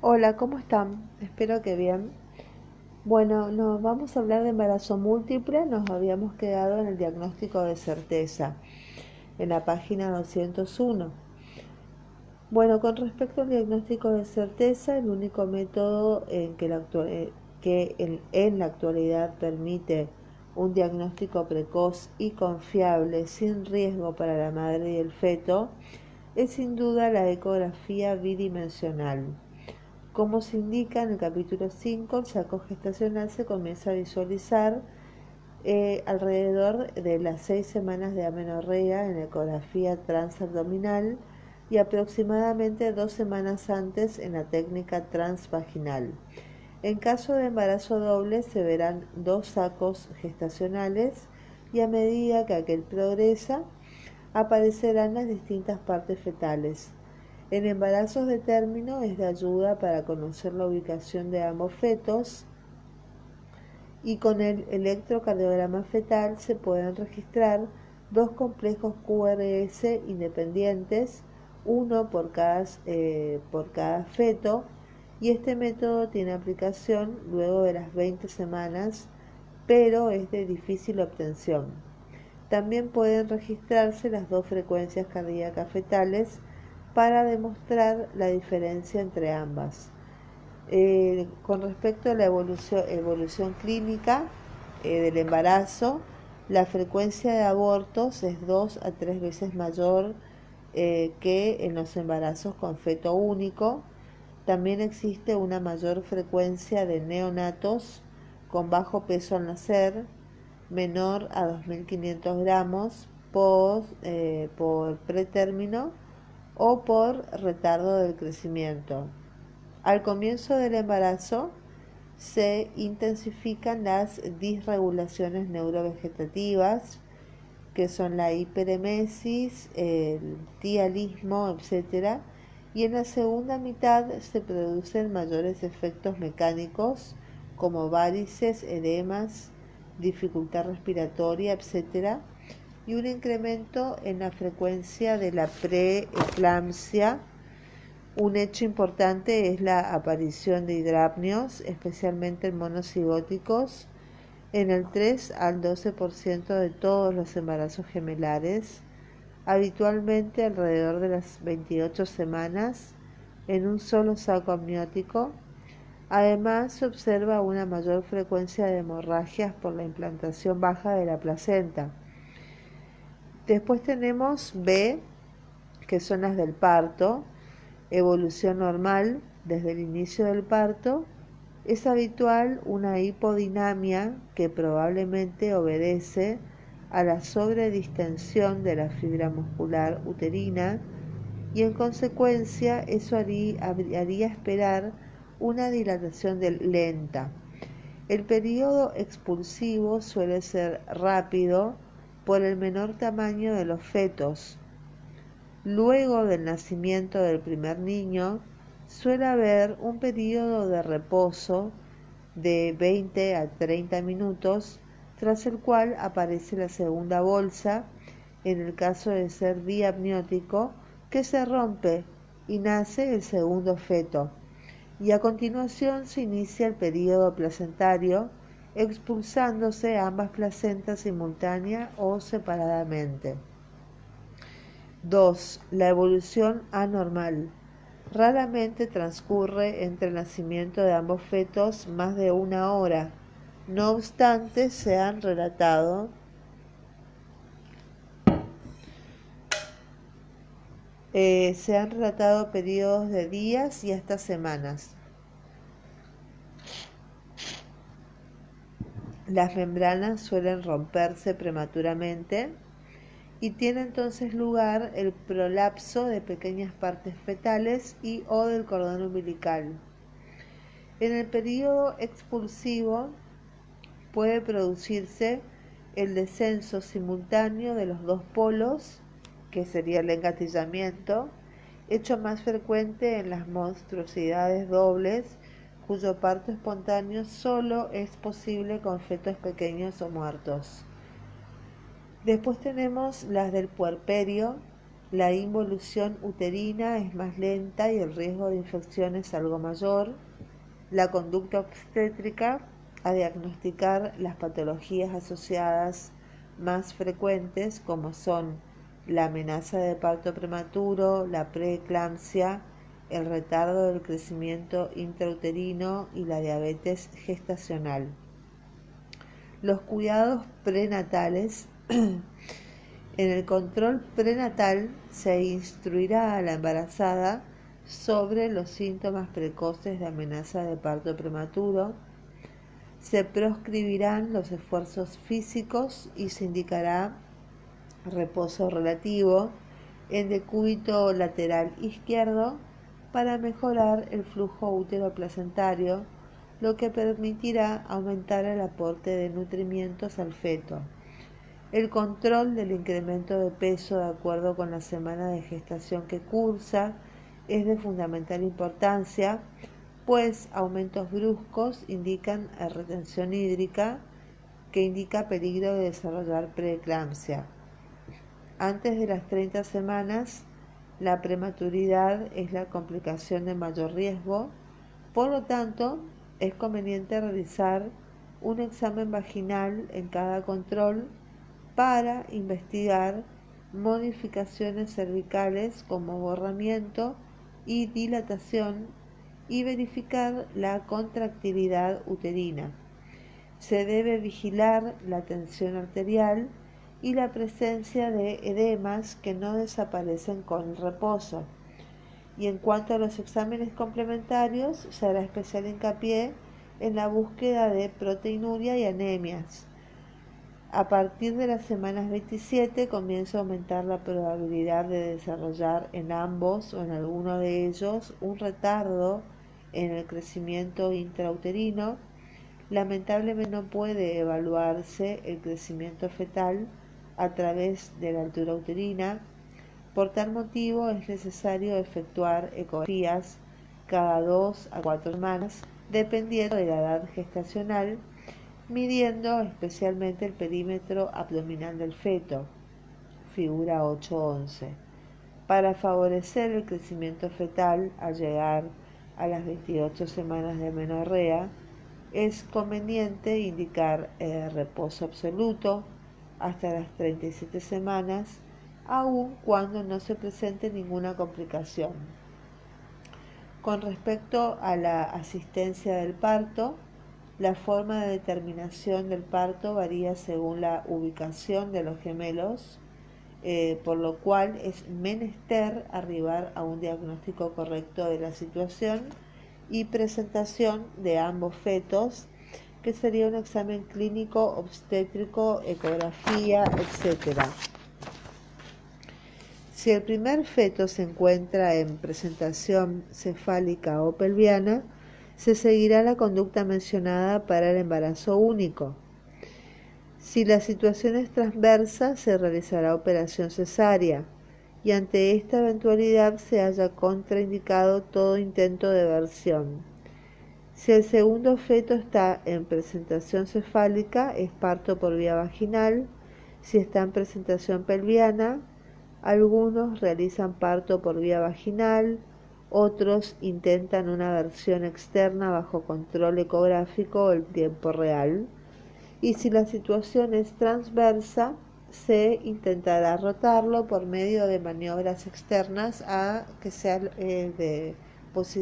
Hola, ¿cómo están? Espero que bien. Bueno, nos vamos a hablar de embarazo múltiple. Nos habíamos quedado en el diagnóstico de certeza, en la página 201. Bueno, con respecto al diagnóstico de certeza, el único método en que, la eh, que en la actualidad permite un diagnóstico precoz y confiable sin riesgo para la madre y el feto es sin duda la ecografía bidimensional. Como se indica en el capítulo 5, el saco gestacional se comienza a visualizar eh, alrededor de las seis semanas de amenorrea en ecografía transabdominal y aproximadamente dos semanas antes en la técnica transvaginal. En caso de embarazo doble se verán dos sacos gestacionales y a medida que aquel progresa aparecerán las distintas partes fetales. En embarazos de término es de ayuda para conocer la ubicación de ambos fetos y con el electrocardiograma fetal se pueden registrar dos complejos QRS independientes, uno por cada, eh, por cada feto, y este método tiene aplicación luego de las 20 semanas, pero es de difícil obtención. También pueden registrarse las dos frecuencias cardíacas fetales para demostrar la diferencia entre ambas. Eh, con respecto a la evolución, clínica eh, del embarazo, la frecuencia de abortos es dos a tres veces mayor eh, que en los embarazos con feto único. También existe una mayor frecuencia de neonatos con bajo peso al nacer, menor a 2.500 gramos por, por pretérmino o por retardo del crecimiento. Al comienzo del embarazo se intensifican las disregulaciones neurovegetativas, que son la hiperemesis, el tialismo, etc. Y en la segunda mitad se producen mayores efectos mecánicos como varices, edemas, dificultad respiratoria, etc. Y un incremento en la frecuencia de la preeclampsia. Un hecho importante es la aparición de hidrapnios, especialmente en monocigóticos, en el 3 al 12% de todos los embarazos gemelares, habitualmente alrededor de las 28 semanas en un solo saco amniótico Además, se observa una mayor frecuencia de hemorragias por la implantación baja de la placenta. Después tenemos B, que son las del parto, evolución normal desde el inicio del parto. Es habitual una hipodinamia que probablemente obedece a la sobredistensión de la fibra muscular uterina y en consecuencia eso haría, esperar una dilatación lenta. El periodo expulsivo suele ser rápido por el menor tamaño de los fetos. Luego del nacimiento del primer niño, suele haber un periodo de reposo de 20 a 30 minutos, tras el cual aparece la segunda bolsa, en el caso de ser diapniótico, que se rompe y nace el segundo feto y a continuación se inicia el período placentario, expulsándose ambas placentas simultánea o separadamente. 2. La evolución anormal. Raramente transcurre entre el nacimiento de ambos fetos más de una hora. No obstante, se han relatado Eh, se han relatado periodos de días y hasta semanas. Las membranas suelen romperse prematuramente y tiene entonces lugar el prolapso de pequeñas partes fetales y o del cordón umbilical. En el periodo expulsivo puede producirse el descenso simultáneo de los dos polos que sería el engatillamiento, hecho más frecuente en las monstruosidades dobles, cuyo parto espontáneo solo es posible con fetos pequeños o muertos. Después tenemos las del puerperio, la involución uterina es más lenta y el riesgo de infección es algo mayor. La conducta obstétrica a diagnosticar las patologías asociadas más frecuentes como son la amenaza de parto prematuro, la preeclampsia, el retardo del crecimiento intrauterino y la diabetes gestacional. Los cuidados prenatales En el control prenatal se instruirá a la embarazada sobre los síntomas precoces de amenaza de parto prematuro, se proscribirán los esfuerzos físicos y se indicará reposo relativo en decúbito lateral izquierdo para mejorar el flujo útero placentario, lo que permitirá aumentar el aporte de nutrimientos al feto. El control del incremento de peso de acuerdo con la semana de gestación que cursa es de fundamental importancia, pues aumentos bruscos indican retención hídrica, que indica peligro de desarrollar preeclampsia. Antes de las 30 semanas, la prematuridad es la complicación de mayor riesgo, por lo tanto, es conveniente realizar un examen vaginal en cada control para investigar modificaciones cervicales como borramiento y dilatación y verificar la contractilidad uterina. Se debe vigilar la tensión arterial y la presencia de edemas que no desaparecen con el reposo. Y en cuanto a los exámenes complementarios, se hará especial hincapié en la búsqueda de proteinuria y anemias. A partir de las semanas 27 comienza a aumentar la probabilidad de desarrollar en ambos o en alguno de ellos un retardo en el crecimiento intrauterino. Lamentablemente no puede evaluarse el crecimiento fetal a través de la altura uterina. Por tal motivo es necesario efectuar ecografías cada dos a cuatro semanas, dependiendo de la edad gestacional midiendo especialmente el perímetro abdominal del feto, figura 8.11, para favorecer el crecimiento fetal al llegar a las 28 semanas de menorrea, es conveniente indicar el reposo absoluto hasta las 37 semanas, aun cuando no se presente ninguna complicación. Con respecto a la asistencia del parto, la forma de determinación del parto varía según la ubicación de los gemelos, eh, por lo cual es menester arribar a un diagnóstico correcto de la situación y presentación de ambos fetos, que sería un examen clínico, obstétrico, ecografía, etc. Si el primer feto se encuentra en presentación cefálica o pelviana, se seguirá la conducta mencionada para el embarazo único. Si la situación es transversa, se realizará operación cesárea y ante esta eventualidad se haya contraindicado todo intento de versión. Si el segundo feto está en presentación cefálica, es parto por vía vaginal. Si está en presentación pelviana, algunos realizan parto por vía vaginal, otros intentan una versión externa bajo control ecográfico en tiempo real. Y si la situación es transversa, se intentará rotarlo por medio de maniobras externas a que sea eh, de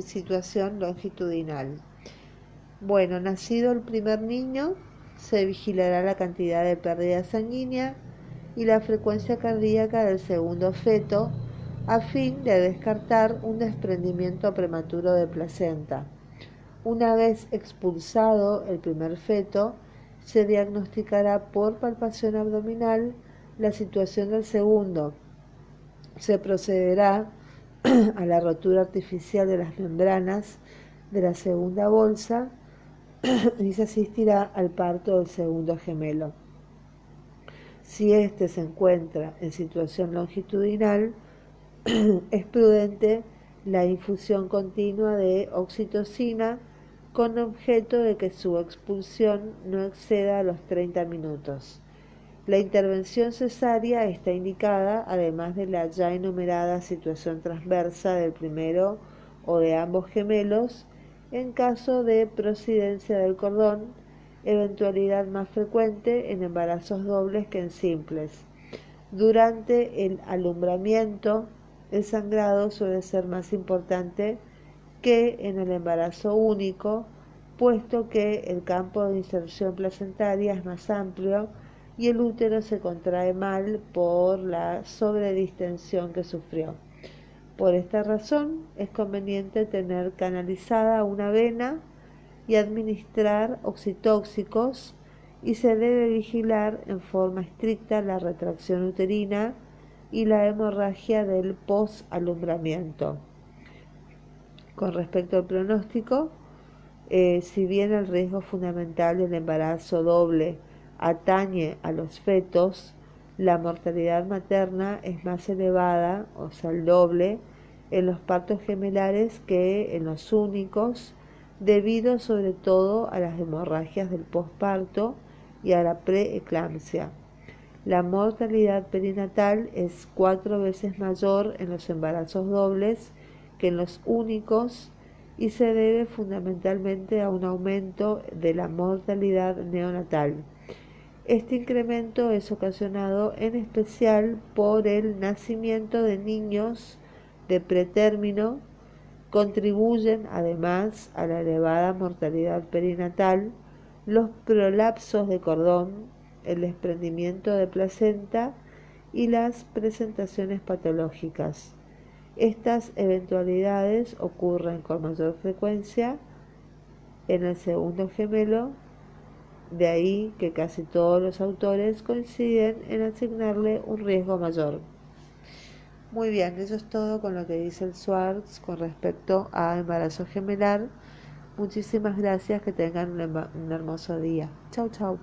situación longitudinal. Bueno, nacido el primer niño, se vigilará la cantidad de pérdida sanguínea y la frecuencia cardíaca del segundo feto a fin de descartar un desprendimiento prematuro de placenta. Una vez expulsado el primer feto, se diagnosticará por palpación abdominal la situación del segundo. Se procederá a la rotura artificial de las membranas de la segunda bolsa y se asistirá al parto del segundo gemelo. Si éste se encuentra en situación longitudinal, es prudente la infusión continua de oxitocina con objeto de que su expulsión no exceda los 30 minutos. La intervención cesárea está indicada, además de la ya enumerada situación transversa del primero o de ambos gemelos, en caso de prosidencia del cordón, eventualidad más frecuente en embarazos dobles que en simples. Durante el alumbramiento, el sangrado suele ser más importante que en el embarazo único, puesto que el campo de inserción placentaria es más amplio y el útero se contrae mal por la sobredistensión que sufrió. Por esta razón es conveniente tener canalizada una vena y administrar oxitóxicos y se debe vigilar en forma estricta la retracción uterina y la hemorragia del posalumbramiento. Con respecto al pronóstico, eh, si bien el riesgo fundamental del embarazo doble atañe a los fetos, la mortalidad materna es más elevada, o sea, el doble, en los partos gemelares que en los únicos, debido sobre todo a las hemorragias del posparto y a la preeclampsia. La mortalidad perinatal es cuatro veces mayor en los embarazos dobles que en los únicos y se debe fundamentalmente a un aumento de la mortalidad neonatal. Este incremento es ocasionado en especial por el nacimiento de niños de pretérmino, contribuyen además a la elevada mortalidad perinatal los prolapsos de cordón, el desprendimiento de placenta y las presentaciones patológicas. Estas eventualidades ocurren con mayor frecuencia en el segundo gemelo de ahí que casi todos los autores coinciden en asignarle un riesgo mayor. Muy bien, eso es todo con lo que dice el Swartz con respecto a embarazo gemelar. Muchísimas gracias, que tengan un, un hermoso día. Chau, chau.